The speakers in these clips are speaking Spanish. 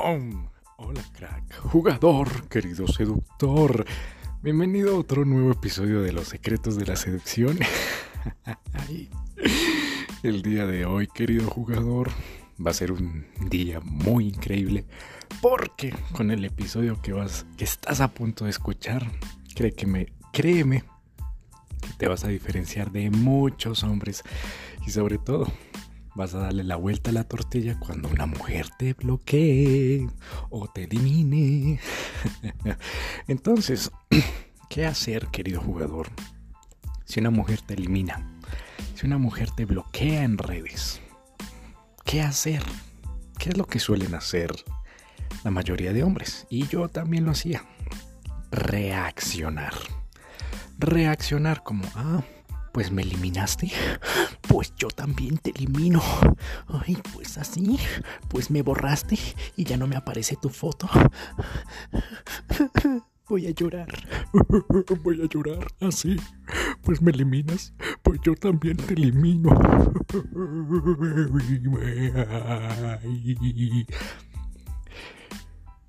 Hola crack, jugador, querido seductor. Bienvenido a otro nuevo episodio de Los Secretos de la Seducción. El día de hoy, querido jugador, va a ser un día muy increíble porque con el episodio que vas que estás a punto de escuchar, créeme, créeme te vas a diferenciar de muchos hombres y sobre todo vas a darle la vuelta a la tortilla cuando una mujer te bloquee o te elimine. Entonces, ¿qué hacer, querido jugador? Si una mujer te elimina, si una mujer te bloquea en redes, ¿qué hacer? ¿Qué es lo que suelen hacer la mayoría de hombres? Y yo también lo hacía. Reaccionar. Reaccionar como, ah, pues me eliminaste, pues yo también te elimino. Ay, pues así, pues me borraste y ya no me aparece tu foto. Voy a llorar. Voy a llorar así. Pues me eliminas, pues yo también te elimino.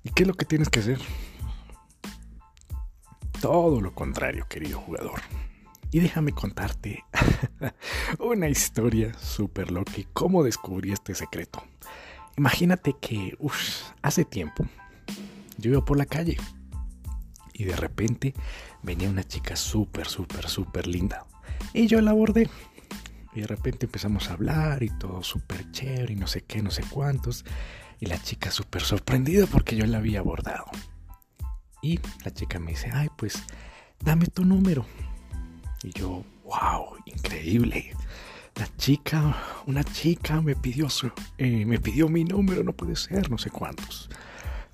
¿Y qué es lo que tienes que hacer? Todo lo contrario, querido jugador. Y déjame contarte una historia súper loca y cómo descubrí este secreto. Imagínate que hace tiempo yo iba por la calle y de repente venía una chica súper, súper, súper linda. Y yo la abordé. Y de repente empezamos a hablar y todo súper chévere y no sé qué, no sé cuántos. Y la chica súper sorprendida porque yo la había abordado. Y la chica me dice, ay, pues dame tu número. Y yo, wow, increíble. La chica, una chica me pidió su, eh, me pidió mi número, no puede ser, no sé cuántos.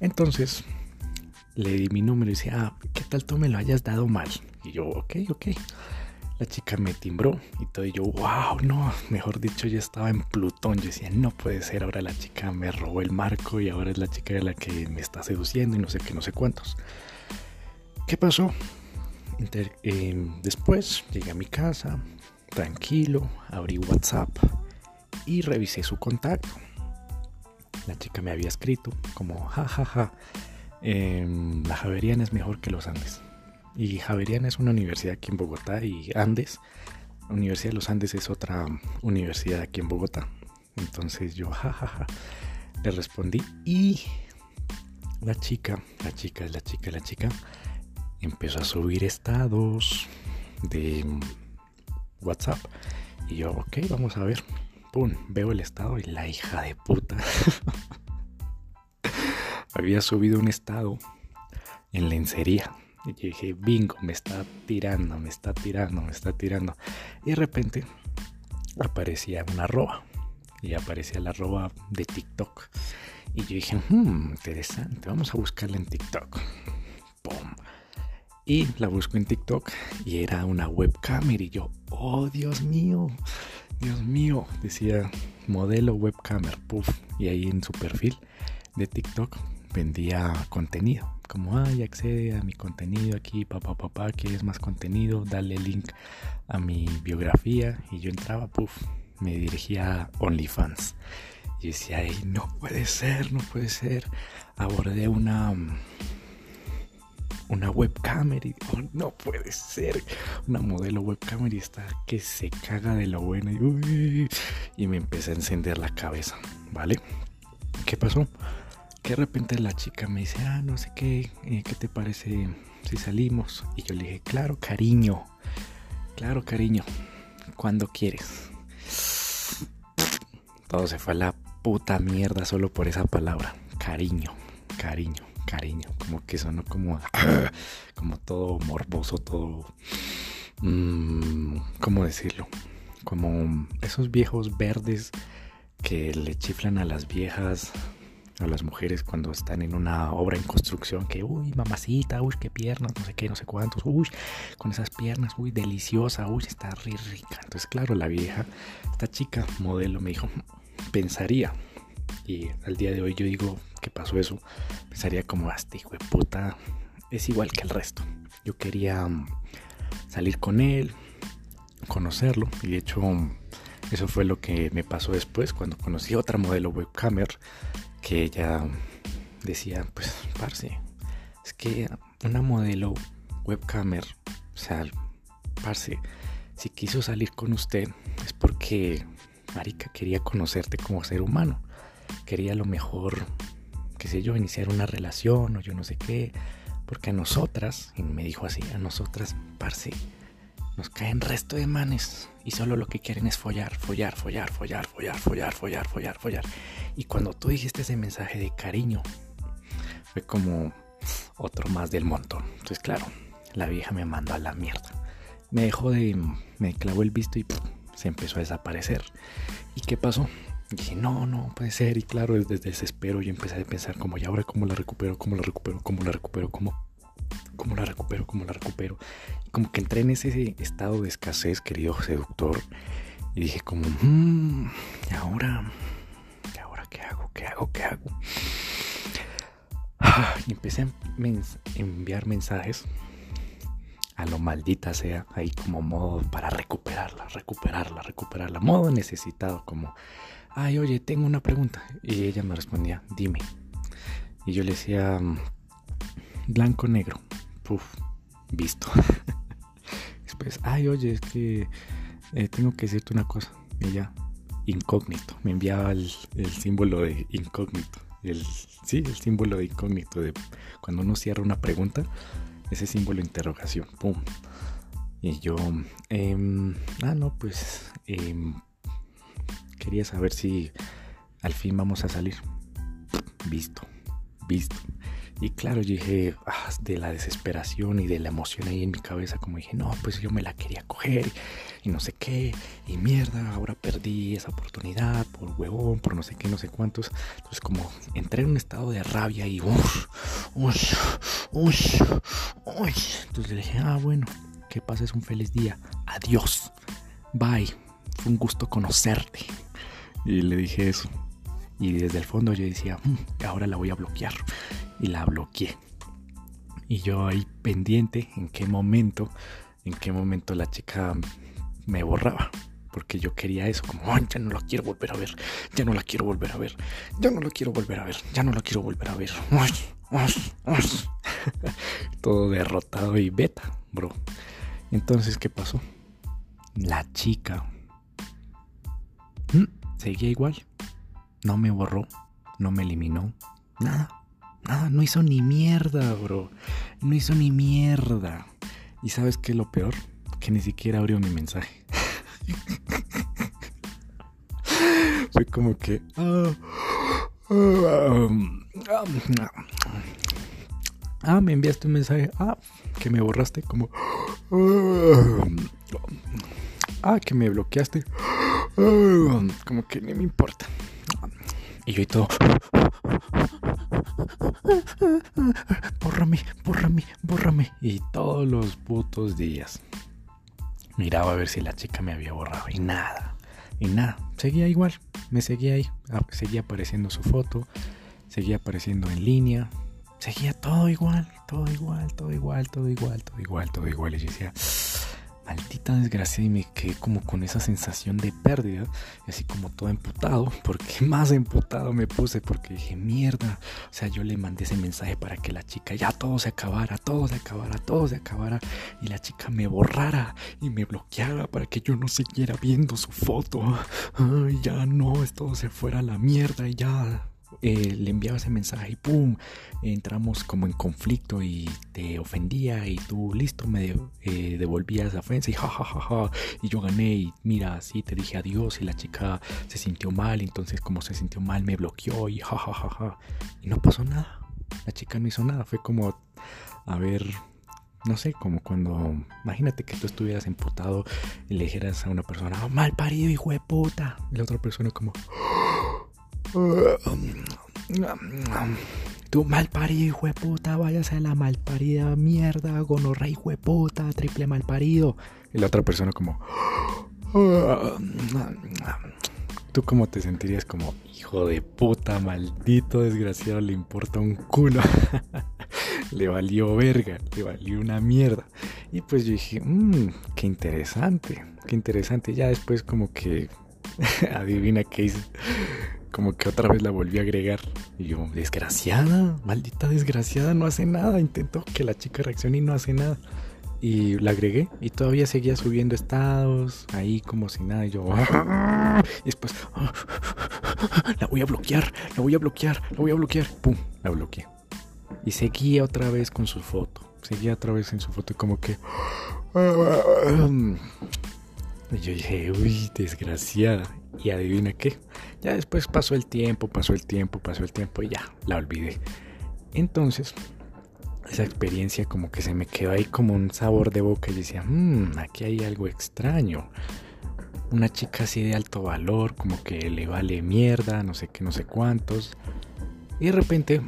Entonces le di mi número y decía, ah, ¿qué tal tú me lo hayas dado mal? Y yo, ok, ok. La chica me timbró y todo, y yo, wow, no, mejor dicho, yo estaba en Plutón. Yo decía, no puede ser, ahora la chica me robó el marco y ahora es la chica la que me está seduciendo y no sé qué, no sé cuántos. ¿Qué pasó? Em, después llegué a mi casa, tranquilo, abrí WhatsApp y revisé su contacto. La chica me había escrito como, jajaja, ja, ja, em, la Javeriana es mejor que los Andes. Y Javeriana es una universidad aquí en Bogotá y Andes, la Universidad de los Andes es otra universidad aquí en Bogotá. Entonces yo, jajaja, ja, le respondí y la chica, la chica, la chica, la chica empezó a subir estados de WhatsApp. Y yo, ok, vamos a ver. Pum, veo el estado y la hija de puta. Había subido un estado en lencería. Y yo dije, bingo, me está tirando, me está tirando, me está tirando. Y de repente aparecía una arroba. Y aparecía la arroba de TikTok. Y yo dije, hmm, interesante, vamos a buscarla en TikTok. Y la busco en TikTok y era una webcam y yo, oh Dios mío, Dios mío, decía modelo webcamer, puff, y ahí en su perfil de TikTok vendía contenido, como, ay, accede a mi contenido aquí, papá, papá, ¿quieres más contenido? Dale link a mi biografía y yo entraba, puff, me dirigía a OnlyFans. Y decía, ay, no puede ser, no puede ser. Abordé una una webcam y no puede ser una modelo webcam y está que se caga de lo bueno y, y me empecé a encender la cabeza, ¿vale? ¿Qué pasó? Que de repente la chica me dice, ah, no sé qué, eh, ¿qué te parece si salimos? Y yo le dije, claro, cariño, claro, cariño, cuando quieres. Todo se fue a la puta mierda solo por esa palabra, cariño, cariño cariño, como que sonó como, como todo morboso, todo, mmm, ¿cómo decirlo? Como esos viejos verdes que le chiflan a las viejas, a las mujeres cuando están en una obra en construcción, que, uy, mamacita, uy, qué piernas, no sé qué, no sé cuántos, uy, con esas piernas, uy, deliciosa, uy, está rica. Entonces, claro, la vieja, esta chica modelo me dijo, pensaría, y al día de hoy yo digo, que pasó eso, pensaría como, este hijo de puta, es igual que el resto. Yo quería mm, salir con él, conocerlo, y de hecho eso fue lo que me pasó después cuando conocí a otra modelo webcamer que ella decía, pues, parce, es que una modelo webcamer, o sea, parce, si quiso salir con usted es porque, marica, quería conocerte como ser humano. Quería lo mejor, qué sé yo, iniciar una relación o yo no sé qué. Porque a nosotras, y me dijo así, a nosotras, parce, nos caen resto de manes y solo lo que quieren es follar, follar, follar, follar, follar, follar, follar, follar, follar. Y cuando tú dijiste ese mensaje de cariño, fue como otro más del montón. Entonces, claro, la vieja me mandó a la mierda. Me dejó de. me clavó el visto y se empezó a desaparecer. ¿Y qué pasó? Dije, no, no, puede ser. Y claro, desde desespero yo empecé a pensar como, ¿y ahora cómo la recupero? ¿Cómo la recupero? ¿Cómo la recupero? ¿Cómo? ¿Cómo la recupero? ¿Cómo la recupero? Y como que entré en ese estado de escasez, querido seductor. Y dije como, mmm, ¿y ahora? ¿Y ahora qué hago? ¿Qué hago? ¿Qué hago? Y empecé a enviar mensajes a lo maldita sea, ahí como modo para recuperarla, recuperarla, recuperarla, modo necesitado, como, ay, oye, tengo una pregunta. Y ella me respondía, dime. Y yo le decía, blanco, negro, puf, visto. Después, ay, oye, es que eh, tengo que decirte una cosa. Ella, incógnito, me enviaba el, símbolo de incógnito. El, sí, el símbolo de incógnito de cuando uno cierra una pregunta ese símbolo de interrogación. ¡Pum! Y yo, eh, ah, no, pues eh, quería saber si al fin vamos a salir. Visto, visto. Y claro, yo dije, ah, de la desesperación y de la emoción ahí en mi cabeza, como dije, no, pues yo me la quería coger y no sé qué, y mierda, ahora perdí esa oportunidad por huevón, por no sé qué, no sé cuántos. Entonces, como entré en un estado de rabia y uff, uff, uff, uff. Entonces le dije, ah, bueno, que pases un feliz día, adiós, bye, fue un gusto conocerte. Y le dije eso. Y desde el fondo yo decía, mm, ahora la voy a bloquear y la bloqueé. Y yo ahí pendiente en qué momento, en qué momento la chica me borraba. Porque yo quería eso, como, ya no la quiero volver a ver, ya no la quiero volver a ver, ya no la quiero volver a ver, ya no la quiero volver a ver. Todo derrotado y beta, bro. Entonces, ¿qué pasó? La chica seguía igual. No me borró, no me eliminó, nada. Nada, no hizo ni mierda, bro. No hizo ni mierda. ¿Y sabes qué es lo peor? Que ni siquiera abrió mi mensaje. Fue como que... Ah, ah, me enviaste un mensaje. Ah, que me borraste. Como... Ah, que me bloqueaste. Como que ni me importa. Y yo y todo. Bórrame, bórrame, bórrame. Y todos los putos días miraba a ver si la chica me había borrado. Y nada, y nada. Seguía igual, me seguía ahí. Ah, seguía apareciendo su foto, seguía apareciendo en línea. Seguía todo igual, todo igual, todo igual, todo igual, todo igual, todo igual. Y yo decía, maldita desgracia y me quedé como con esa sensación de pérdida, así como todo emputado, porque más emputado me puse porque dije, mierda, o sea, yo le mandé ese mensaje para que la chica ya todo se acabara, todo se acabara, todo se acabara, y la chica me borrara y me bloqueara para que yo no siguiera viendo su foto, Ay, ya no, todo se fuera a la mierda y ya eh, le enviaba ese mensaje y ¡pum! Entramos como en conflicto y te ofendía y tú listo me eh, devolvías la ofensa y ja, y yo gané y mira, así te dije adiós y la chica se sintió mal, entonces como se sintió mal me bloqueó y ja, y no pasó nada. La chica no hizo nada, fue como a ver no sé, como cuando, imagínate que tú estuvieras emputado y le dijeras a una persona, oh, mal parido, hijo de puta. Y la otra persona como, Tu malparido, hijo de puta, váyase a la malparida mierda, gonorra, hijo de puta, triple malparido. Y la otra persona como... ¿Tú cómo te sentirías como hijo de puta, maldito desgraciado, le importa un culo? le valió verga, le valió una mierda. Y pues yo dije, mmm, qué interesante, qué interesante. Ya después como que adivina qué hice como que otra vez la volví a agregar. Y yo, desgraciada, maldita desgraciada, no hace nada. Intento que la chica reaccione y no hace nada. Y la agregué y todavía seguía subiendo estados, ahí como si nada. Y yo, y después, la voy a bloquear, la voy a bloquear, la voy a bloquear. Pum, la bloqueé. Y seguía otra vez con su foto. Seguía otra vez en su foto como que... Y yo dije, uy, desgraciada. Y adivina qué. Ya después pasó el tiempo, pasó el tiempo, pasó el tiempo y ya, la olvidé. Entonces, esa experiencia como que se me quedó ahí como un sabor de boca y decía, mmm, aquí hay algo extraño. Una chica así de alto valor, como que le vale mierda, no sé qué, no sé cuántos. Y de repente,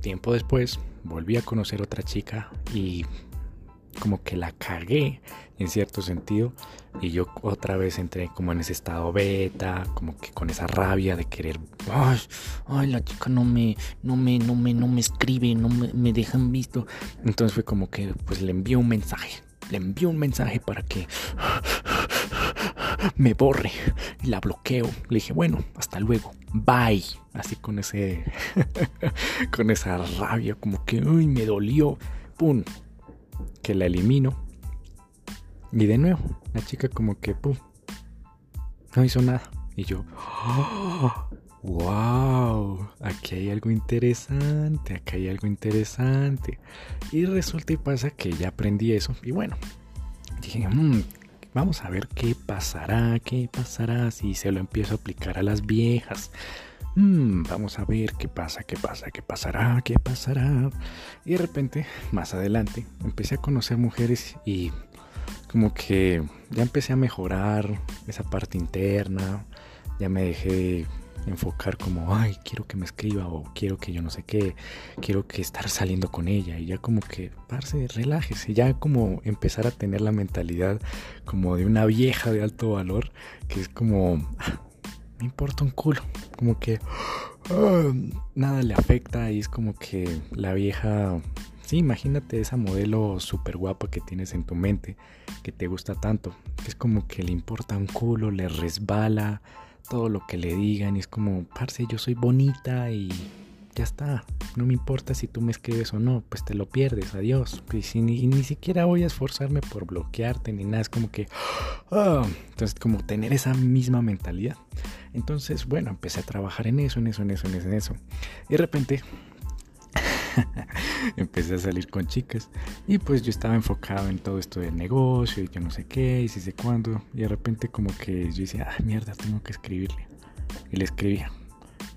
tiempo después, volví a conocer otra chica y como que la cagué en cierto sentido y yo otra vez entré como en ese estado beta, como que con esa rabia de querer, ay, la chica no me, no me, no me, no me escribe, no me, me dejan visto. Entonces fue como que pues le envié un mensaje, le envié un mensaje para que me borre, la bloqueo. Le dije, bueno, hasta luego, bye. Así con ese, con esa rabia, como que, uy, me dolió, pum, que la elimino y de nuevo, la chica como que, ¡pum! No hizo nada. Y yo, ¡Wow! Aquí hay algo interesante, aquí hay algo interesante. Y resulta y pasa que ya aprendí eso. Y bueno, dije, mmm, vamos a ver qué pasará, qué pasará si se lo empiezo a aplicar a las viejas. Mmm, vamos a ver qué pasa, qué pasa, qué pasará, qué pasará. Y de repente, más adelante, empecé a conocer mujeres y como que ya empecé a mejorar esa parte interna, ya me dejé enfocar como, ay, quiero que me escriba o quiero que yo no sé qué, quiero que estar saliendo con ella y ya como que, parce, relájese, ya como empezar a tener la mentalidad como de una vieja de alto valor, que es como, me importa un culo, como que ah, nada le afecta y es como que la vieja Sí, imagínate esa modelo súper guapa que tienes en tu mente, que te gusta tanto, es como que le importa un culo, le resbala todo lo que le digan y es como, parce, yo soy bonita y ya está, no me importa si tú me escribes o no, pues te lo pierdes, adiós. Y, si, ni, siquiera voy a esforzarme por bloquearte ni nada, es como que, oh. entonces como tener esa misma mentalidad. Entonces, bueno, empecé a trabajar en eso, en eso, en eso, en eso, en eso. Y de repente empecé a salir con chicas y pues yo estaba enfocado en todo esto del negocio y yo no sé qué y si sé cuándo y de repente como que yo decía, ay mierda, tengo que escribirle y le escribía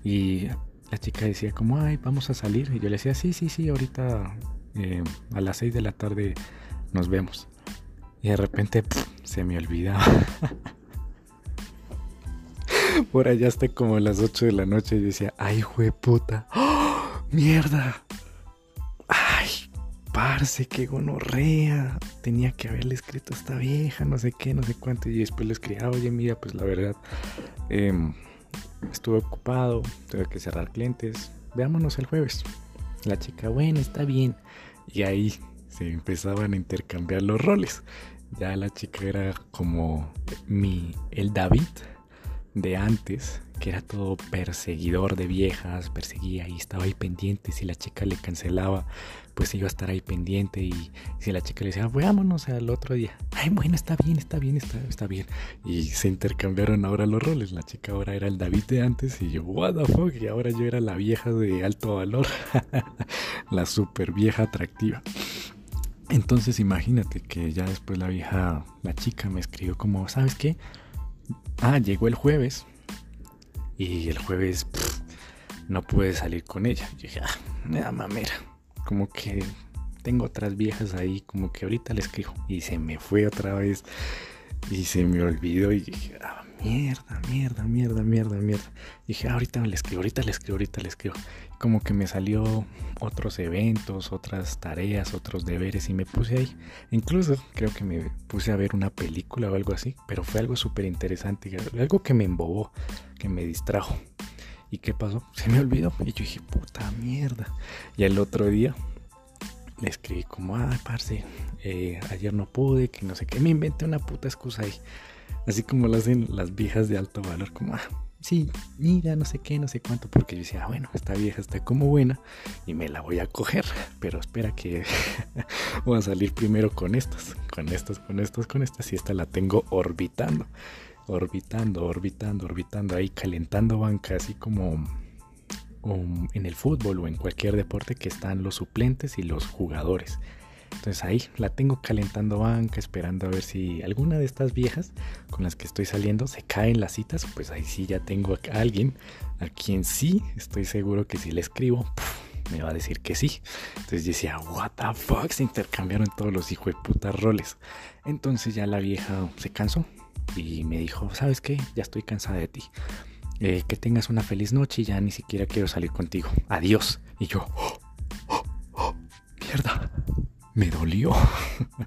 y la chica decía como, ay, vamos a salir y yo le decía, sí, sí, sí, ahorita eh, a las 6 de la tarde nos vemos y de repente se me olvidaba. Por allá hasta como las 8 de la noche y decía, ay, puta, ¡Oh, mierda, parce, qué gonorrea. Tenía que haberle escrito a esta vieja, no sé qué, no sé cuánto. Y después le escribí, ah, oye, mira, pues la verdad, em, estuve ocupado, tuve que cerrar clientes. Veámonos el jueves. La chica, bueno, está bien. Y ahí se empezaban a intercambiar los roles. Ya la chica era como mi, el David de antes, que era todo perseguidor de viejas, perseguía y estaba ahí pendiente. Si la chica le cancelaba, pues iba a estar ahí pendiente. Y si la chica le decía, vámonos al otro día, ay, bueno, está bien, está bien, está, está bien. Y se intercambiaron ahora los roles. La chica ahora era el David de antes y yo, what the fuck, y ahora yo era la vieja de alto valor, la super vieja atractiva. Entonces imagínate que ya después la vieja, la chica me escribió como, ¿sabes qué? Ah, llegó el jueves. Y el jueves no pude salir con ella. Y dije, ah, me da mamera. Como que tengo otras viejas ahí, como que ahorita les escribo. Y se me fue otra vez. Y se me olvidó. Y dije, ah, mierda, mierda, mierda, mierda, mierda. Dije, ah, ahorita le escribo, ahorita le escribo, ahorita le escribo. Como que me salió otros eventos, otras tareas, otros deberes y me puse ahí. Incluso creo que me puse a ver una película o algo así, pero fue algo súper interesante, algo que me embobó, que me distrajo. ¿Y qué pasó? Se me olvidó. Y yo dije, puta mierda. Y el otro día le escribí como, ah, parce, eh, ayer no pude, que no sé qué. Me inventé una puta excusa ahí. Así como lo hacen las viejas de alto valor, como, ah, sí, mira, no sé qué, no sé cuánto, porque yo decía, ah, bueno, esta vieja está como buena y me la voy a coger, pero espera que voy a salir primero con estas, con estas, con estas, con estas, y esta la tengo orbitando, orbitando, orbitando, orbitando, ahí calentando banca, así como en el fútbol o en cualquier deporte que están los suplentes y los jugadores. Entonces ahí la tengo calentando banca, esperando a ver si alguna de estas viejas con las que estoy saliendo se caen las citas. Pues ahí sí ya tengo a alguien a quien sí estoy seguro que si le escribo, me va a decir que sí. Entonces decía, what the fuck, se intercambiaron todos los hijos de puta roles. Entonces ya la vieja se cansó y me dijo, ¿sabes qué? Ya estoy cansada de ti. Eh, que tengas una feliz noche y ya ni siquiera quiero salir contigo. Adiós. Y yo, oh, oh, oh, mierda me dolió.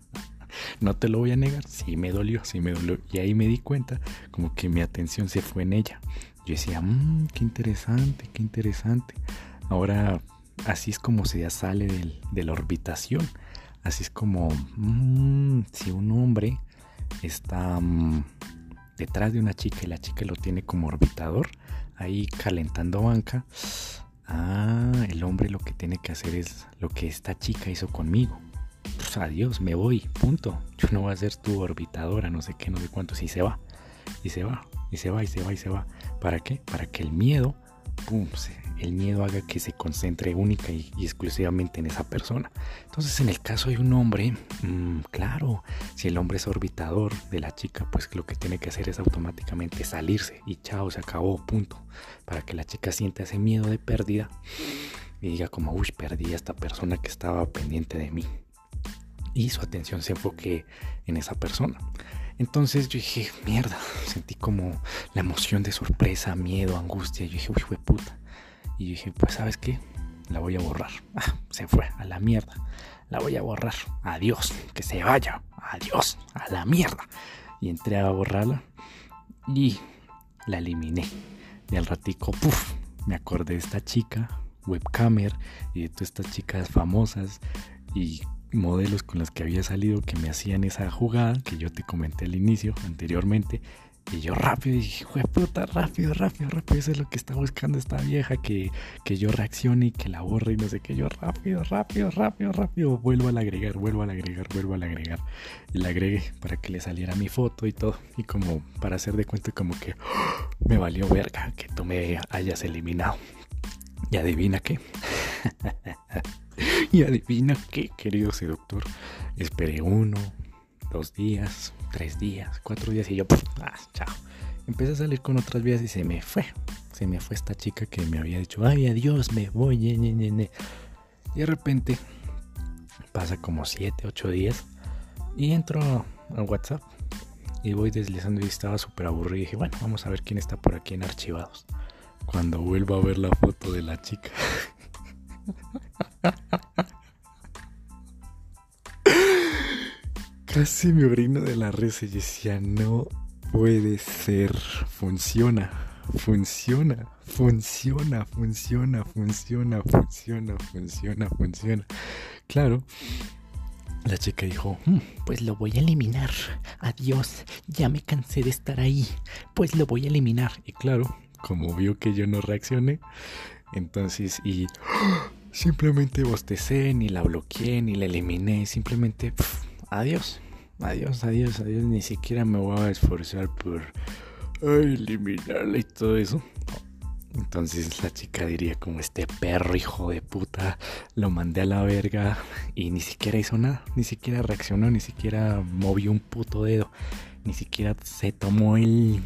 no te lo voy a negar, sí me dolió, sí me dolió. Y ahí me di cuenta como que mi atención se fue en ella. Yo decía, mmm, qué interesante, qué interesante. Ahora así es como se ya sale de la orbitación. Así es como mmm, si un hombre está mm, detrás de una chica y la chica lo tiene como orbitador, ahí calentando banca. Ah, el hombre lo que tiene que hacer es lo que esta chica hizo conmigo pues adiós, me voy, punto. Yo no voy a ser tu orbitadora, no sé qué, no sé cuánto, si se va, y se va, y se va, y se va, y se va. ¿Para qué? Para que el miedo, pum, el miedo haga que se concentre única y, exclusivamente en esa persona. Entonces, en el caso de un hombre, mm, claro, si el hombre es orbitador de la chica, pues lo que tiene que hacer es automáticamente salirse y chao, se acabó, punto. Para que la chica sienta ese miedo de pérdida y diga como, uy, perdí a esta persona que estaba pendiente de mí y su atención se enfoque en esa persona. Entonces yo dije, mierda, sentí como la emoción de sorpresa, miedo, angustia. Yo dije, uy, fue puta. Y dije, pues sabes qué, la voy a borrar. Ah, se fue, a la mierda. La voy a borrar. Adiós, que se vaya. Adiós, a la mierda. Y entré a borrarla y la eliminé. Y al ratico, puff, me acordé de esta chica, webcamer, y de todas estas chicas famosas. Y modelos con los que había salido que me hacían esa jugada que yo te comenté al inicio anteriormente. Y yo rápido dije, puta, rápido, rápido, rápido. Eso es lo que está buscando esta vieja, que, que yo reaccione y que la borre y no sé qué. Yo rápido, rápido, rápido, rápido. Vuelvo a agregar, vuelvo a agregar, vuelvo a agregar. Y la agregué para que le saliera mi foto y todo. Y como para hacer de cuenta como que me valió verga que tú me hayas eliminado. Y adivina qué. y adivina qué, querido seductor. Esperé uno, dos días, tres días, cuatro días y yo, ah, chao. Empecé a salir con otras vías y se me fue. Se me fue esta chica que me había dicho, ay, adiós, me voy. Y de repente pasa como siete, ocho días y entro a WhatsApp y voy deslizando y estaba súper aburrido. Y dije, bueno, vamos a ver quién está por aquí en archivados. Cuando vuelvo a ver la foto de la chica. casi me orino de la risa y decía, no puede ser, funciona funciona, funciona, funciona, funciona, funciona, funciona, funciona. Claro, la chica dijo, mm, pues lo voy a eliminar. Adiós, ya me cansé de estar ahí. Pues lo voy a eliminar. Y claro, como vio que yo no reaccioné, entonces y simplemente bostecé, ni la bloqueé, ni la eliminé, simplemente adiós. Adiós, adiós, adiós. Ni siquiera me voy a esforzar por eliminarla y todo eso. Entonces la chica diría como este perro hijo de puta, lo mandé a la verga y ni siquiera hizo nada, ni siquiera reaccionó, ni siquiera movió un puto dedo, ni siquiera se tomó el,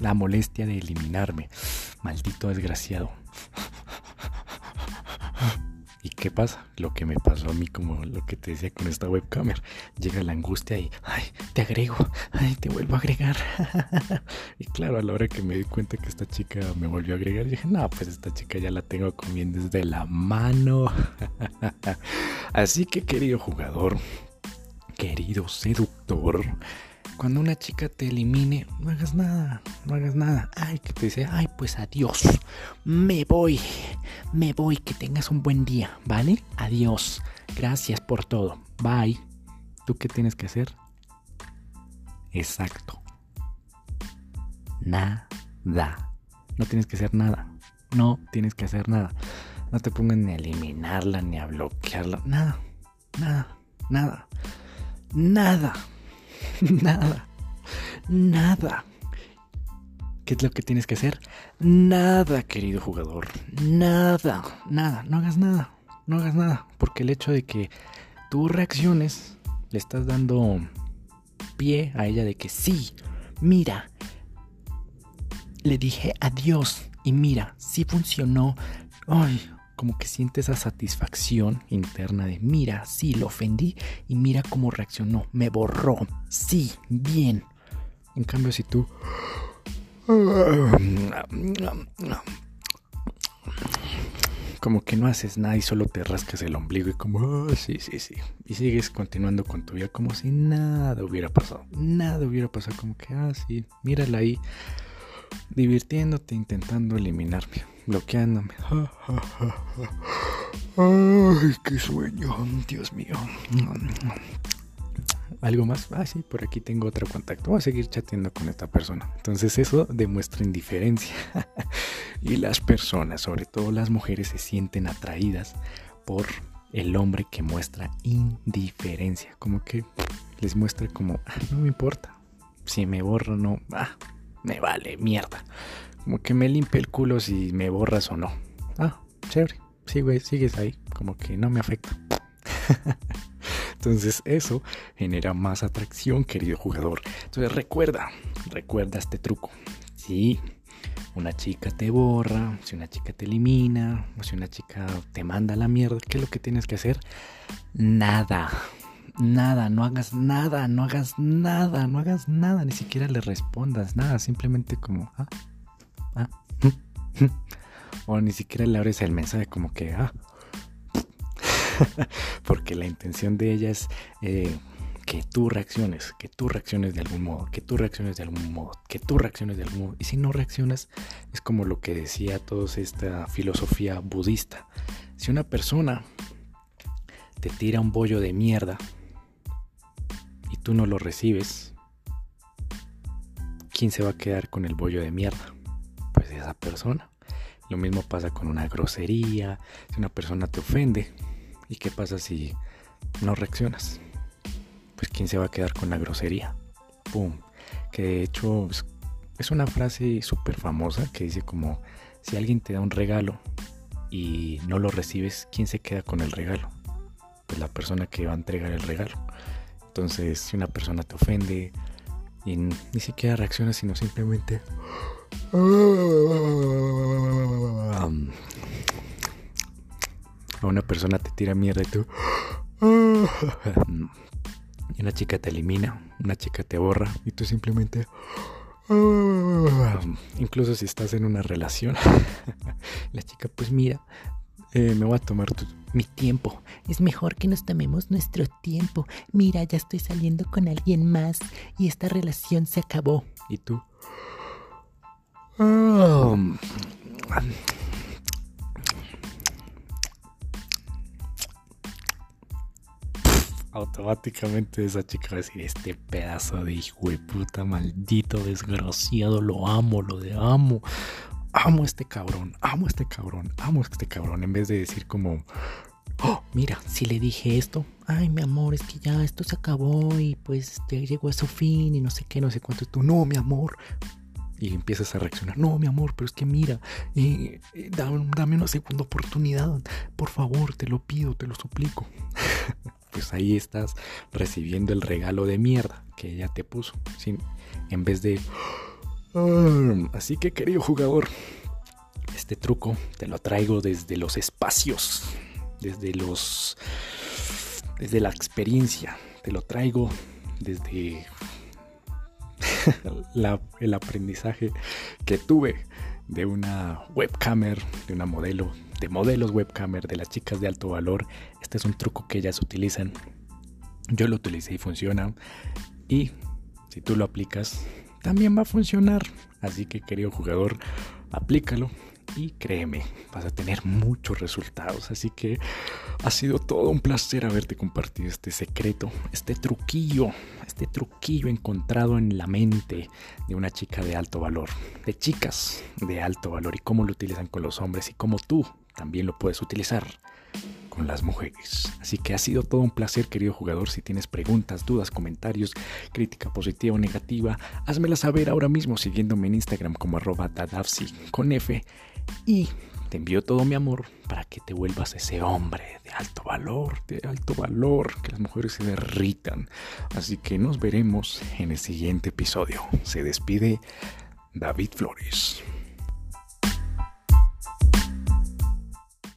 la molestia de eliminarme. Maldito desgraciado. ¿Y qué pasa? Lo que me pasó a mí, como lo que te decía con esta webcam. Llega la angustia y, ay, te agrego, ay, te vuelvo a agregar. y claro, a la hora que me di cuenta que esta chica me volvió a agregar, dije, no, pues esta chica ya la tengo comiendo desde la mano. Así que, querido jugador, querido seductor, cuando una chica te elimine, no hagas nada, no hagas nada. Ay, que te dice, ay, pues adiós, me voy, me voy, que tengas un buen día, ¿vale? Adiós, gracias por todo, bye. ¿Tú qué tienes que hacer? Exacto, Nada. No tienes que hacer nada. No tienes que hacer nada. No te pongan ni a eliminarla ni a bloquearla. Nada. Nada. Nada. Nada. Nada. Nada. ¿Qué es lo que tienes que hacer? Nada, querido jugador. Nada. Nada. No hagas nada. No hagas nada. Porque el hecho de que tú reacciones le estás dando pie a ella de que sí, mira, le dije adiós y mira, sí funcionó. Ay, como que siente esa satisfacción interna de mira, sí, lo ofendí y mira cómo reaccionó, me borró, sí, bien. En cambio, si tú... Como que no haces nada y solo te rascas el ombligo y como, ah, sí, sí, sí. Y sigues continuando con tu vida como si nada hubiera pasado. Nada hubiera pasado, como que, ah, sí, mírala ahí divirtiéndote, intentando eliminarme, bloqueándome. Ay, qué sueño, Dios mío. ¿Algo más? Ah, sí, por aquí tengo otro contacto. Voy a seguir chateando con esta persona. Entonces eso demuestra indiferencia. y las personas, sobre todo las mujeres, se sienten atraídas por el hombre que muestra indiferencia. Como que les muestra como, ah, no me importa. Si me borro, no. Ah, me vale mierda. Como que me limpia el culo si me borras o no. Ah, chévere. Sí, güey, sigues ahí. Como que no me afecta. Entonces eso genera más atracción, querido jugador. Entonces recuerda, recuerda este truco. Si una chica te borra, si una chica te elimina, o si una chica te manda la mierda, ¿qué es lo que tienes que hacer? Nada nada, no hagas nada, no hagas nada, no hagas nada, ni siquiera le respondas nada, simplemente como, ah, ah, o ni siquiera le abres el mensaje como que, ah, porque la intención de ella es eh, que tú reacciones, que tú reacciones de algún modo, que tú reacciones de algún modo, que tú reacciones de algún modo. Y si no reaccionas, es como lo que decía toda esta filosofía budista. Si una persona te tira un bollo de mierda, tú no lo recibes, ¿quién se va a quedar con el bollo de mierda? Pues esa persona. Lo mismo pasa con una grosería, si una persona te ofende, ¿y qué pasa si no reaccionas? Pues quién se va a quedar con la grosería. ¡Pum! Que de hecho es una frase súper famosa que dice como, si alguien te da un regalo y no lo recibes, ¿quién se queda con el regalo? Pues la persona que va a entregar el regalo. Entonces, si una persona te ofende y ni siquiera reacciona, sino simplemente... a una persona te tira mierda y tú... y una chica te elimina, una chica te borra y tú simplemente... Incluso si estás en una relación, la chica pues mira, eh, me voy a tomar mi tiempo. Es mejor que nos tomemos nuestro tiempo. Mira, ya estoy saliendo con alguien más y esta relación se acabó. ¿Y tú? automáticamente esa chica va a decir, este pedazo de hijo de puta, maldito, desgraciado, lo amo, lo de amo amo a este cabrón, amo a este cabrón, amo a este cabrón, en vez de decir como, oh, mira, si le dije esto, ay, mi amor, es que ya esto se acabó y pues ya llegó a su fin y no sé qué, no sé cuánto, tú, no, mi amor. Y empiezas a reaccionar, no, mi amor, pero es que mira, eh, eh, dame, dame una segunda oportunidad, por favor, te lo pido, te lo suplico. pues ahí estás recibiendo el regalo de mierda que ella te puso, sin, en vez de Ah, así que querido jugador, este truco te lo traigo desde los espacios, desde los desde la experiencia, te lo traigo desde el aprendizaje que tuve de una webcamer, de una modelo, de modelos webcamer, de las chicas de alto valor. Este es un truco que ellas utilizan. Yo lo utilicé y funciona. Y si tú lo aplicas, también va a funcionar. Así que querido jugador, aplícalo y créeme, vas a tener muchos resultados. Así que ha sido todo un placer haberte compartido este secreto, este truquillo, este truquillo encontrado en la mente de una chica de alto valor, de chicas de alto valor y cómo lo utilizan con los hombres y cómo tú también lo puedes utilizar las mujeres. Así que ha sido todo un placer, querido jugador. Si tienes preguntas, dudas, comentarios, crítica positiva o negativa, házmela saber ahora mismo siguiéndome en Instagram como arroba dadavsi con F. Y te envío todo mi amor para que te vuelvas ese hombre de alto valor, de alto valor, que las mujeres se derritan. Así que nos veremos en el siguiente episodio. Se despide David Flores.